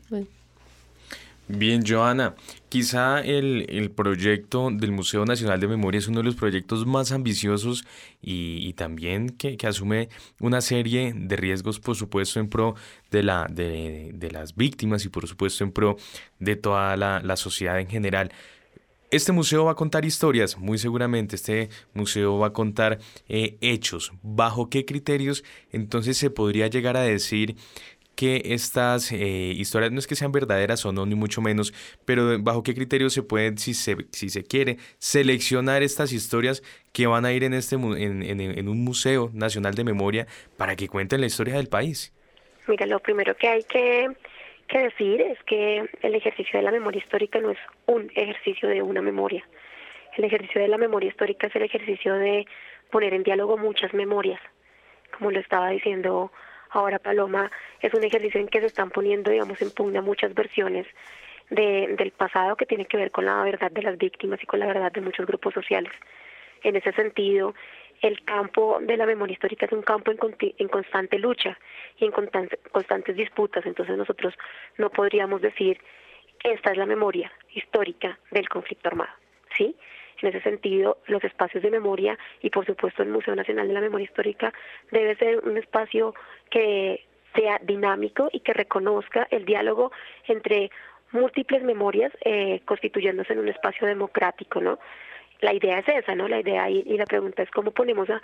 Bien, Joana, quizá el, proyecto del Museo Nacional de Memoria es uno de los proyectos más ambiciosos y, también que, asume una serie de riesgos, por supuesto, en pro de, la, de, las víctimas y por supuesto en pro de toda la, la sociedad en general. Este museo va a contar historias, muy seguramente. Este museo va a contar eh, hechos. ¿Bajo qué criterios entonces se podría llegar a decir que estas eh, historias no es que sean verdaderas o no, ni mucho menos, pero bajo qué criterios se pueden, si se, si se quiere, seleccionar estas historias que van a ir en, este, en, en un museo nacional de memoria para que cuenten la historia del país? Mira, lo primero que hay que que decir es que el ejercicio de la memoria histórica no es un ejercicio de una memoria. El ejercicio de la memoria histórica es el ejercicio de poner en diálogo muchas memorias. Como lo estaba diciendo ahora Paloma, es un ejercicio en que se están poniendo, digamos, en pugna muchas versiones de, del pasado que tiene que ver con la verdad de las víctimas y con la verdad de muchos grupos sociales. En ese sentido, el campo de la memoria histórica es un campo en, constante lucha y en constantes disputas, entonces nosotros no podríamos decir esta es la memoria histórica del conflicto armado, ¿sí? En ese sentido, los espacios de memoria y por supuesto el Museo Nacional de la Memoria Histórica debe ser un espacio que sea dinámico y que reconozca el diálogo entre múltiples memorias eh, constituyéndose en un espacio democrático, ¿no? la idea es esa, ¿no? La idea y, la pregunta es cómo ponemos a,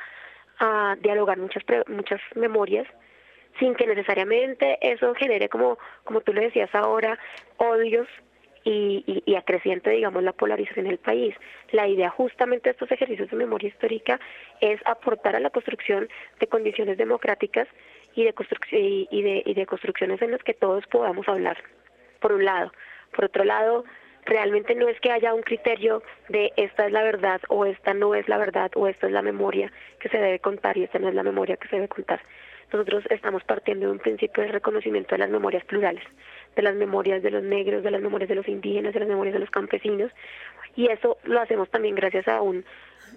a dialogar muchas muchas memorias sin que necesariamente eso genere, como, como tú le decías ahora, odios y, y, y, acreciente, digamos, la polarización en el país. La idea justamente de estos ejercicios de memoria histórica es aportar a la construcción de condiciones democráticas y de, y, de, y de construcciones en las que todos podamos hablar, por un lado. Por otro lado, realmente no es que haya un criterio de esta es la verdad o esta no es la verdad o esta es la memoria que se debe contar y esta no es la memoria que se debe contar. Nosotros estamos partiendo de un principio de reconocimiento de las memorias plurales, de las memorias de los negros, de las memorias de los indígenas, de las memorias de los campesinos, y eso lo hacemos también gracias a un,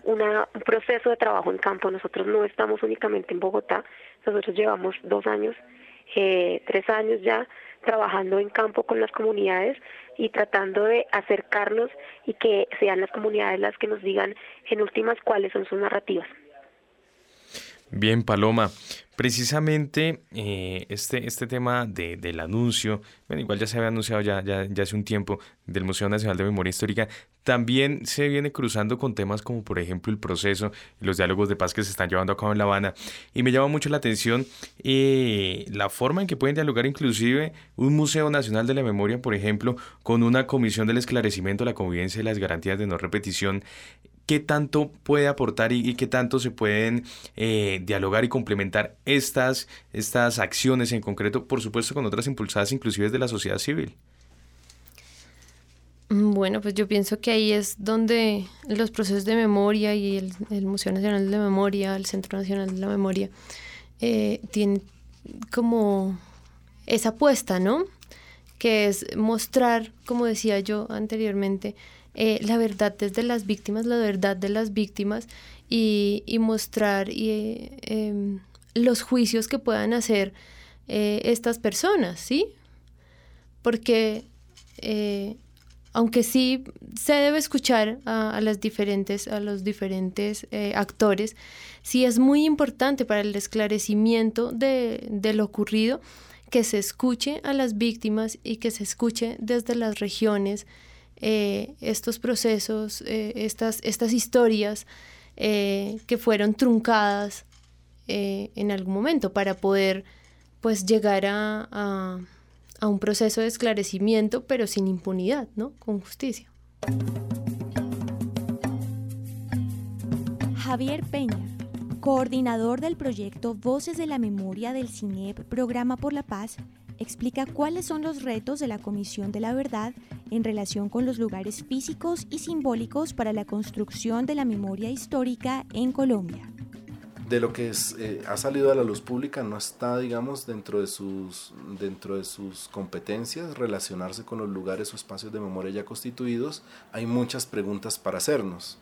un proceso de trabajo en campo. Nosotros no estamos únicamente en Bogotá, nosotros llevamos dos años, eh, tres años ya trabajando en campo con las comunidades y tratando de acercarnos y que sean las comunidades las que nos digan en últimas cuáles son sus narrativas. Bien, Paloma. Precisamente eh, este, este tema de, del anuncio, bueno, igual ya se había anunciado ya, ya, hace un tiempo del Museo Nacional de Memoria Histórica, también se viene cruzando con temas como por ejemplo el proceso y los diálogos de paz que se están llevando a cabo en La Habana. Y me llama mucho la atención eh, la forma en que pueden dialogar inclusive un Museo Nacional de la Memoria, por ejemplo, con una comisión del esclarecimiento, la convivencia y las garantías de no repetición qué tanto puede aportar y, qué tanto se pueden eh, dialogar y complementar estas, estas acciones, en concreto, por supuesto, con otras impulsadas inclusive de la sociedad civil. Mm, bueno, pues yo pienso que ahí es donde los procesos de memoria y el, Museo Nacional de Memoria, el Centro Nacional de la Memoria, eh, tienen como esa apuesta, ¿no? Que es mostrar, como decía yo anteriormente, eh, la verdad desde las víctimas, la verdad de las víctimas y, mostrar y, em, los juicios que puedan hacer eh, estas personas, ¿sí? Porque aunque sí se debe escuchar a, las diferentes, a los diferentes eh, actores, sí es muy importante para el esclarecimiento de, lo ocurrido que se escuche a las víctimas y que se escuche desde las regiones eh, estos procesos, eh, estas, estas historias que fueron truncadas en algún momento para poder pues llegar a a un proceso de esclarecimiento, pero sin impunidad, ¿no? Con justicia. Javier Peña, coordinador del proyecto Voces de la Memoria del CINEP Programa por la Paz, explica cuáles son los retos de la Comisión de la Verdad en relación con los lugares físicos y simbólicos para la construcción de la memoria histórica en Colombia de lo que eh, ha salido a la luz pública no está, digamos, dentro de, sus, dentro de sus competencias relacionarse con los lugares o espacios de memoria ya constituidos. Hay muchas preguntas para hacernos.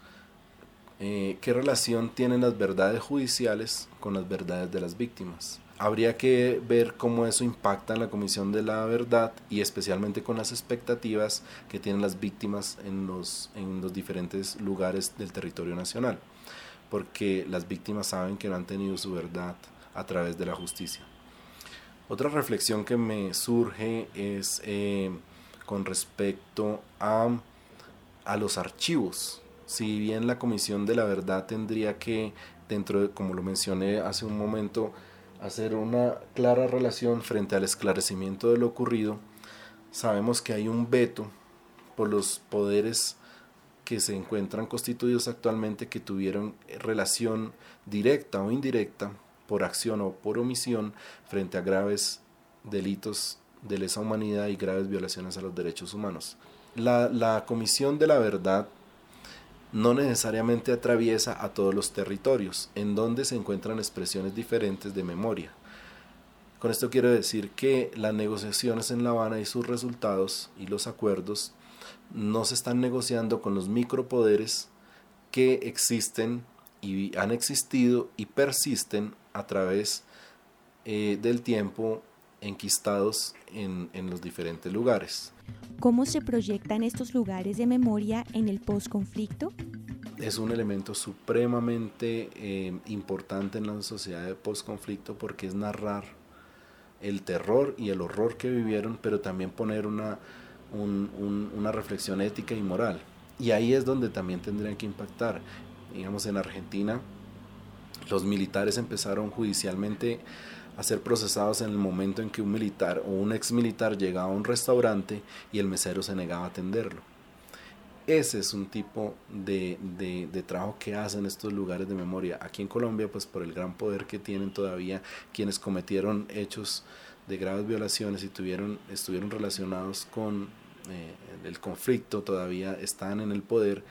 Eh, ¿Qué relación tienen las verdades judiciales con las verdades de las víctimas? Habría que ver cómo eso impacta en la Comisión de la Verdad y especialmente con las expectativas que tienen las víctimas en los, en los diferentes lugares del territorio nacional porque las víctimas saben que no han tenido su verdad a través de la justicia. Otra reflexión que me surge es eh, con respecto a, a los archivos. Si bien la Comisión de la Verdad tendría que, dentro de, como lo mencioné hace un momento, hacer una clara relación frente al esclarecimiento de lo ocurrido, sabemos que hay un veto por los poderes que se encuentran constituidos actualmente que tuvieron relación directa o indirecta por acción o por omisión frente a graves delitos de lesa humanidad y graves violaciones a los derechos humanos. La, la Comisión de la Verdad no necesariamente atraviesa a todos los territorios en donde se encuentran expresiones diferentes de memoria. Con esto quiero decir que las negociaciones en La Habana y sus resultados y los acuerdos no se están negociando con los micropoderes que existen y han existido y persisten a través eh, del tiempo enquistados en, los diferentes lugares. ¿Cómo se proyectan estos lugares de memoria en el posconflicto? Es un elemento supremamente eh, importante en la sociedad de posconflicto porque es narrar el terror y el horror que vivieron, pero también poner una, una reflexión ética y moral. Y ahí es donde también tendrían que impactar. Digamos, en Argentina, los militares empezaron judicialmente a ser procesados en el momento en que un militar o un ex militar llegaba a un restaurante y el mesero se negaba a atenderlo. Ese es un tipo de, de, trabajo que hacen estos lugares de memoria. Aquí en Colombia, pues por el gran poder que tienen todavía quienes cometieron hechos de graves violaciones y tuvieron, estuvieron relacionados con eh, el conflicto, todavía están en el poder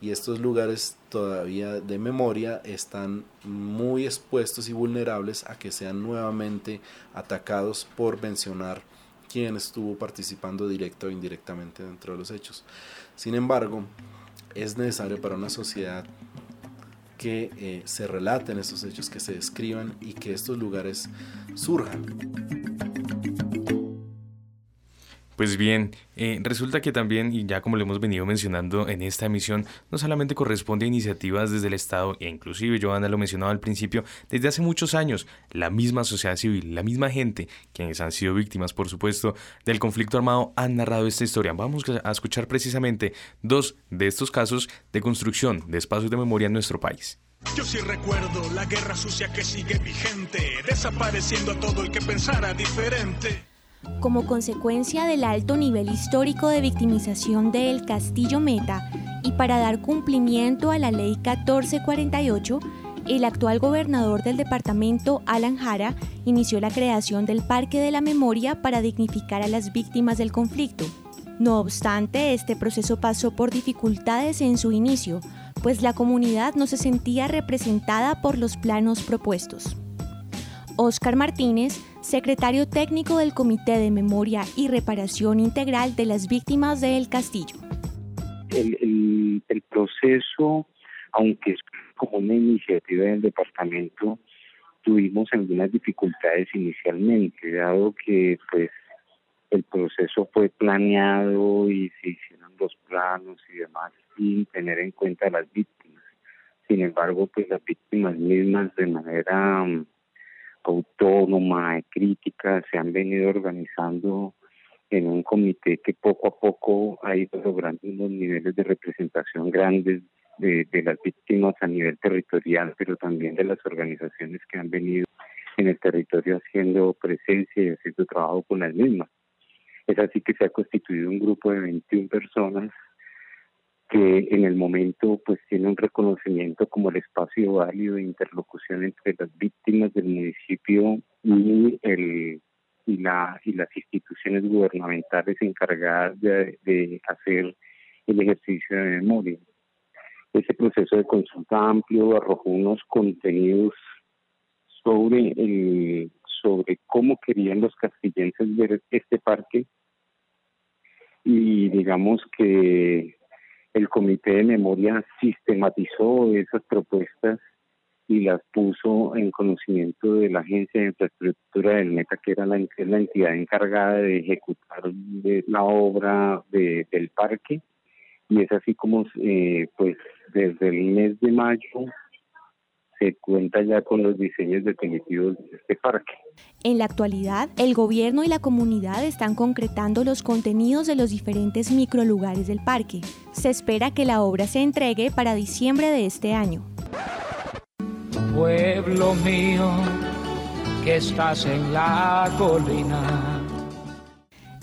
y estos lugares todavía de memoria están muy expuestos y vulnerables a que sean nuevamente atacados por mencionar quién estuvo participando directo o indirectamente dentro de los hechos. Sin embargo, es necesario para una sociedad que eh, se relaten estos hechos, que se describan y que estos lugares surjan. Pues bien, eh, resulta que también, y ya como lo hemos venido mencionando en esta emisión, no solamente corresponde a iniciativas desde el Estado, e inclusive Joana lo mencionaba al principio, desde hace muchos años, la misma sociedad civil, la misma gente, quienes han sido víctimas, por supuesto, del conflicto armado, han narrado esta historia. Vamos a escuchar precisamente dos de estos casos de construcción de espacios de memoria en nuestro país. Yo sí recuerdo la guerra sucia que sigue vigente, desapareciendo a todo el que pensara diferente. Como consecuencia del alto nivel histórico de victimización de El Castillo Meta y para dar cumplimiento a la Ley 1448, el actual gobernador del departamento, Alan Jara, inició la creación del Parque de la Memoria para dignificar a las víctimas del conflicto. No obstante, este proceso pasó por dificultades en su inicio, pues la comunidad no se sentía representada por los planos propuestos. Óscar Martínez, secretario técnico del Comité de Memoria y Reparación Integral de las Víctimas del Castillo. El, proceso, aunque es como una iniciativa del departamento, tuvimos algunas dificultades inicialmente, dado que pues el proceso fue planeado y se hicieron los planos y demás sin tener en cuenta a las víctimas. Sin embargo, pues las víctimas mismas de manera autónoma, crítica, se han venido organizando en un comité que poco a poco ha ido logrando unos niveles de representación grandes de, las víctimas a nivel territorial, pero también de las organizaciones que han venido en el territorio haciendo presencia y haciendo trabajo con las mismas. Es así que se ha constituido un grupo de 21 personas que en el momento pues tiene un reconocimiento como el espacio válido de interlocución entre las víctimas del municipio y el y la y las instituciones gubernamentales encargadas de, hacer el ejercicio de memoria. Ese proceso de consulta amplio arrojó unos contenidos sobre el sobre cómo querían los castillenses ver este parque y digamos que el Comité de Memoria sistematizó esas propuestas y las puso en conocimiento de la Agencia de Infraestructura del Meta, que era la, la entidad encargada de ejecutar la obra del parque. Y es así como, eh, pues, desde el mes de mayo se cuenta ya con los diseños definitivos de este parque. En la actualidad, el gobierno y la comunidad están concretando los contenidos de los diferentes microlugares del parque. Se espera que la obra se entregue para diciembre de este año. Pueblo mío, que estás en la colina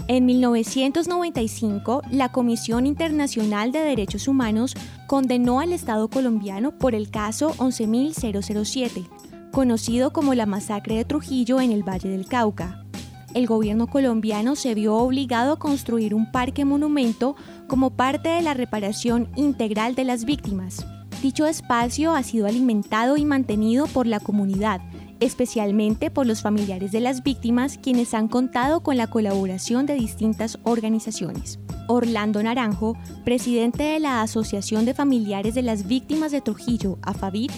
en 1995, la Comisión Internacional de Derechos Humanos condenó al Estado colombiano por el caso 11.007, conocido como la masacre de Trujillo en el Valle del Cauca. El gobierno colombiano se vio obligado a construir un parque monumento como parte de la reparación integral de las víctimas. Dicho espacio ha sido alimentado y mantenido por la comunidad, especialmente por los familiares de las víctimas quienes han contado con la colaboración de distintas organizaciones. Orlando Naranjo, presidente de la Asociación de Familiares de las Víctimas de Trujillo, AFAVIT,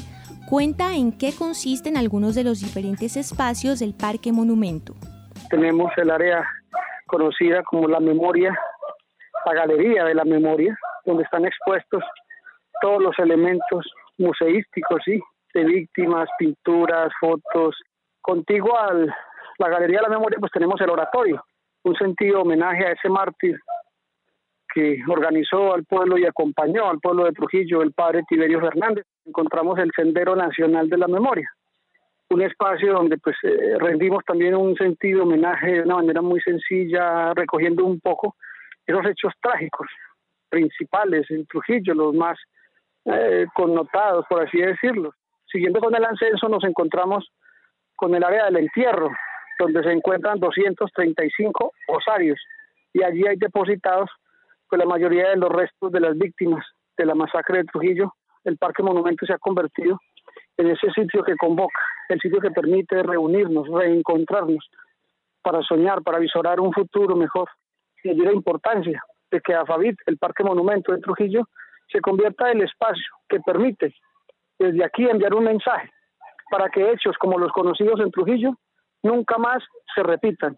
cuenta en qué consisten algunos de los diferentes espacios del Parque Monumento. Tenemos el área conocida como la memoria, la galería de la memoria, donde están expuestos todos los elementos museísticos, ¿sí? De víctimas, pinturas, fotos. Contigo a la Galería de la Memoria, pues tenemos el oratorio, un sentido homenaje a ese mártir que organizó al pueblo y acompañó al pueblo de Trujillo, el padre Tiberio Fernández. Encontramos el Sendero Nacional de la Memoria, un espacio donde pues eh, rendimos también un sentido homenaje de una manera muy sencilla, recogiendo un poco esos hechos trágicos principales en Trujillo, los más eh, connotados, por así decirlo. Siguiendo con el ascenso nos encontramos con el área del entierro, donde se encuentran 235 osarios y allí hay depositados pues, la mayoría de los restos de las víctimas de la masacre de Trujillo. El Parque Monumento se ha convertido en ese sitio que convoca, el sitio que permite reunirnos, reencontrarnos, para soñar, para visorar un futuro mejor. Y allí la importancia de que AFAVIT, el Parque Monumento de Trujillo, se convierta en el espacio que permite desde aquí enviar un mensaje para que hechos como los conocidos en Trujillo nunca más se repitan.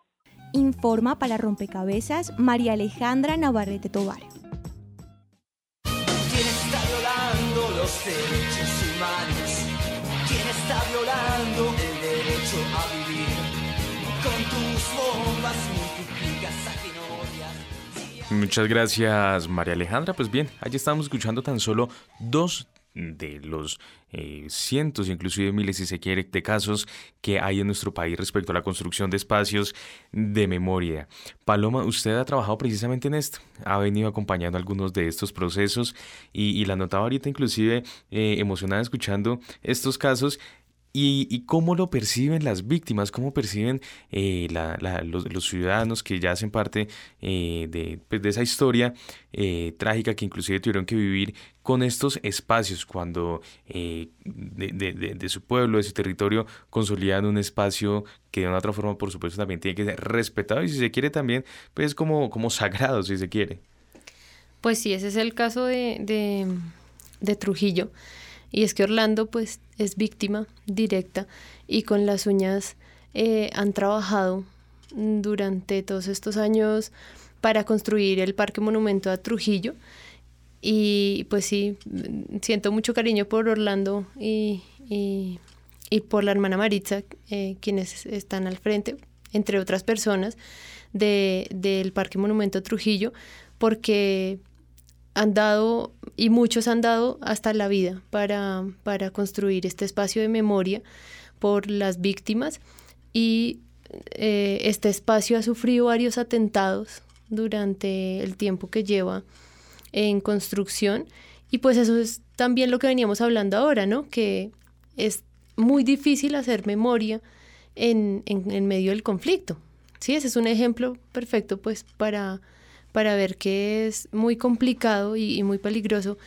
Informa para Rompecabezas María Alejandra Navarrete Tobar. ¿Quién está violando los derechos humanos? ¿Quién está violando el derecho a vivir? Con tus bombas multiplicas a Muchas gracias María Alejandra. Pues bien, allí estamos escuchando tan solo dos de los eh, cientos, inclusive miles, si se quiere, de casos que hay en nuestro país respecto a la construcción de espacios de memoria. Paloma, usted ha trabajado precisamente en esto, ha venido acompañando algunos de estos procesos y, la notaba ahorita inclusive eh, emocionada escuchando estos casos y, cómo lo perciben las víctimas, cómo perciben eh, los, ciudadanos que ya hacen parte eh, pues, de, esa historia eh, trágica que inclusive tuvieron que vivir con estos espacios cuando de, de, su pueblo, de su territorio, consolidan un espacio que de una otra forma, por supuesto, también tiene que ser respetado y si se quiere también, pues como, como sagrado, si se quiere. Pues sí, ese es el caso de, de Trujillo. Y es que Orlando pues es víctima directa y con las uñas eh, han trabajado durante todos estos años para construir el Parque Monumento a Trujillo. Y pues sí, siento mucho cariño por Orlando y, y, por la hermana Maritza, eh, quienes están al frente, entre otras personas, de, del Parque Monumento Trujillo, porque han dado, y muchos han dado hasta la vida para, para construir este espacio de memoria por las víctimas. Y eh, este espacio ha sufrido varios atentados durante el tiempo que lleva en construcción y pues eso es también lo que veníamos hablando ahora, ¿no? Que es muy difícil hacer memoria en, en, en medio del conflicto. Sí, ese es un ejemplo perfecto pues para para ver que es muy complicado y, muy peligroso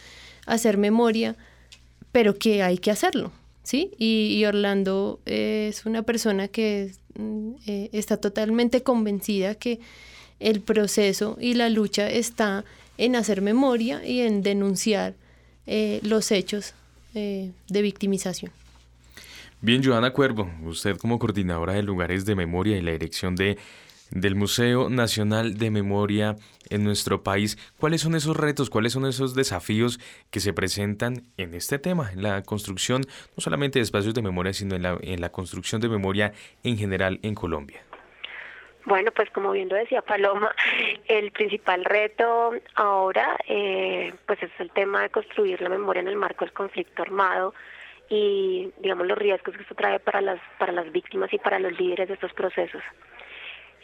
hacer memoria, pero que hay que hacerlo, ¿sí? Y, Orlando es una persona que mm, eh, está totalmente convencida que el proceso y la lucha está en hacer memoria y en denunciar eh, los hechos eh, de victimización. Bien, Joana Cuervo, usted como coordinadora de lugares de memoria y la dirección de del Museo Nacional de Memoria en nuestro país. ¿Cuáles son esos retos, cuáles son esos desafíos que se presentan en este tema, en la construcción no solamente de espacios de memoria, sino en la, en la construcción de memoria en general en Colombia? Bueno, pues como bien lo decía Paloma, el principal reto ahora eh, pues es el tema de construir la memoria en el marco del conflicto armado y digamos los riesgos que esto trae para las para las víctimas y para los líderes de estos procesos.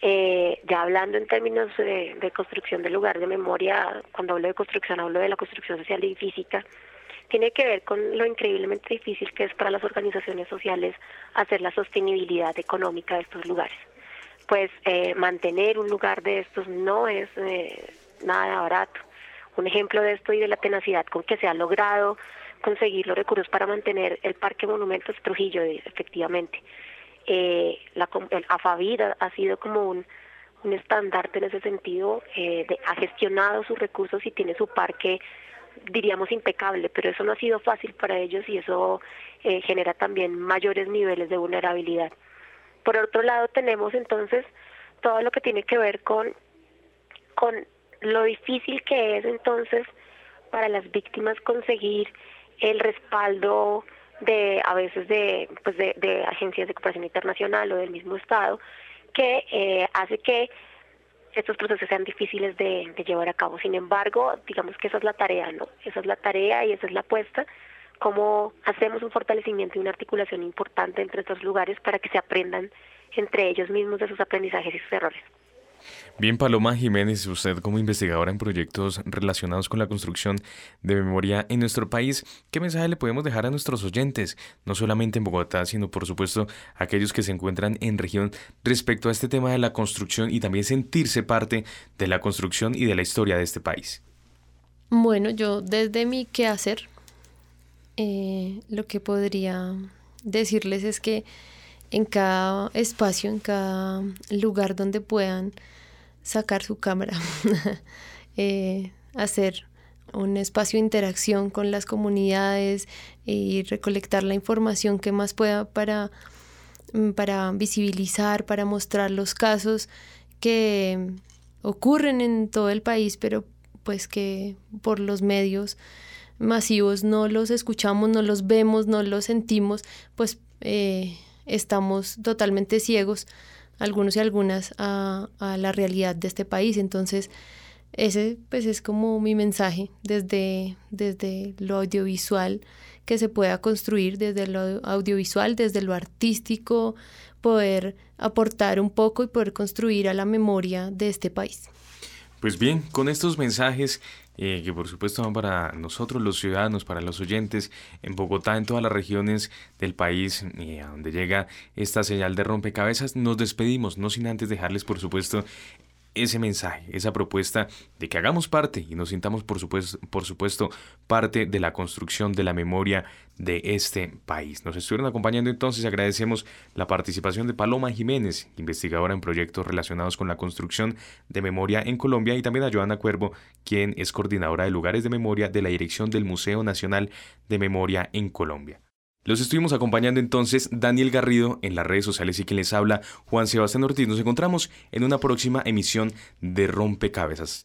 Eh, ya hablando en términos de, construcción del lugar de memoria, cuando hablo de construcción hablo de la construcción social y física, tiene que ver con lo increíblemente difícil que es para las organizaciones sociales hacer la sostenibilidad económica de estos lugares. Pues eh, mantener un lugar de estos no es eh, nada barato. Un ejemplo de esto y de la tenacidad con que se ha logrado conseguir los recursos para mantener el Parque Monumentos Trujillo, efectivamente eh, la, el AFAVID ha, sido como un, un estandarte en ese sentido, eh, ha gestionado sus recursos y tiene su parque, diríamos, impecable, pero eso no ha sido fácil para ellos y eso eh, genera también mayores niveles de vulnerabilidad. Por otro lado, tenemos entonces todo lo que tiene que ver con, con lo difícil que es entonces para las víctimas conseguir el respaldo de a veces de, pues de, agencias de cooperación internacional o del mismo Estado, que eh, hace que estos procesos sean difíciles de, llevar a cabo. Sin embargo, digamos que esa es la tarea, ¿no? Esa es la tarea y esa es la apuesta, cómo hacemos un fortalecimiento y una articulación importante entre estos lugares para que se aprendan entre ellos mismos de sus aprendizajes y sus errores. Bien, Paloma Jiménez, usted como investigadora en proyectos relacionados con la construcción de memoria en nuestro país, ¿qué mensaje le podemos dejar a nuestros oyentes, no solamente en Bogotá, sino por supuesto a aquellos que se encuentran en región respecto a este tema de la construcción y también sentirse parte de la construcción y de la historia de este país? Bueno, yo desde mi quehacer, eh, lo que podría decirles es que en cada espacio, en cada lugar donde puedan sacar su cámara, eh, hacer un espacio de interacción con las comunidades y recolectar la información que más pueda para, mm, para visibilizar, para mostrar los casos que ocurren en todo el país, pero pues que por los medios masivos no los escuchamos, no los vemos, no los sentimos, pues eh, estamos totalmente ciegos, algunos y algunas, a, la realidad de este país. Entonces, ese pues es como mi mensaje desde, desde lo audiovisual que se pueda construir, desde lo audiovisual, desde lo artístico, poder aportar un poco y poder construir a la memoria de este país. Pues bien, con estos mensajes eh, que por supuesto van para nosotros los ciudadanos, para los oyentes en Bogotá, en todas las regiones del país, y a donde llega esta señal de rompecabezas. Nos despedimos, no sin antes dejarles por supuesto ese mensaje, esa propuesta de que hagamos parte y nos sintamos por supuesto, por supuesto parte de la construcción de la memoria de este país. Nos estuvieron acompañando entonces, agradecemos la participación de Paloma Jiménez, investigadora en proyectos relacionados con la construcción de memoria en Colombia, y también a Joana Cuervo, quien es coordinadora de lugares de memoria de la dirección del Museo Nacional de Memoria en Colombia. Los estuvimos acompañando entonces Daniel Garrido en las redes sociales y quien les habla Juan Sebastián Ortiz. Nos encontramos en una próxima emisión de Rompecabezas.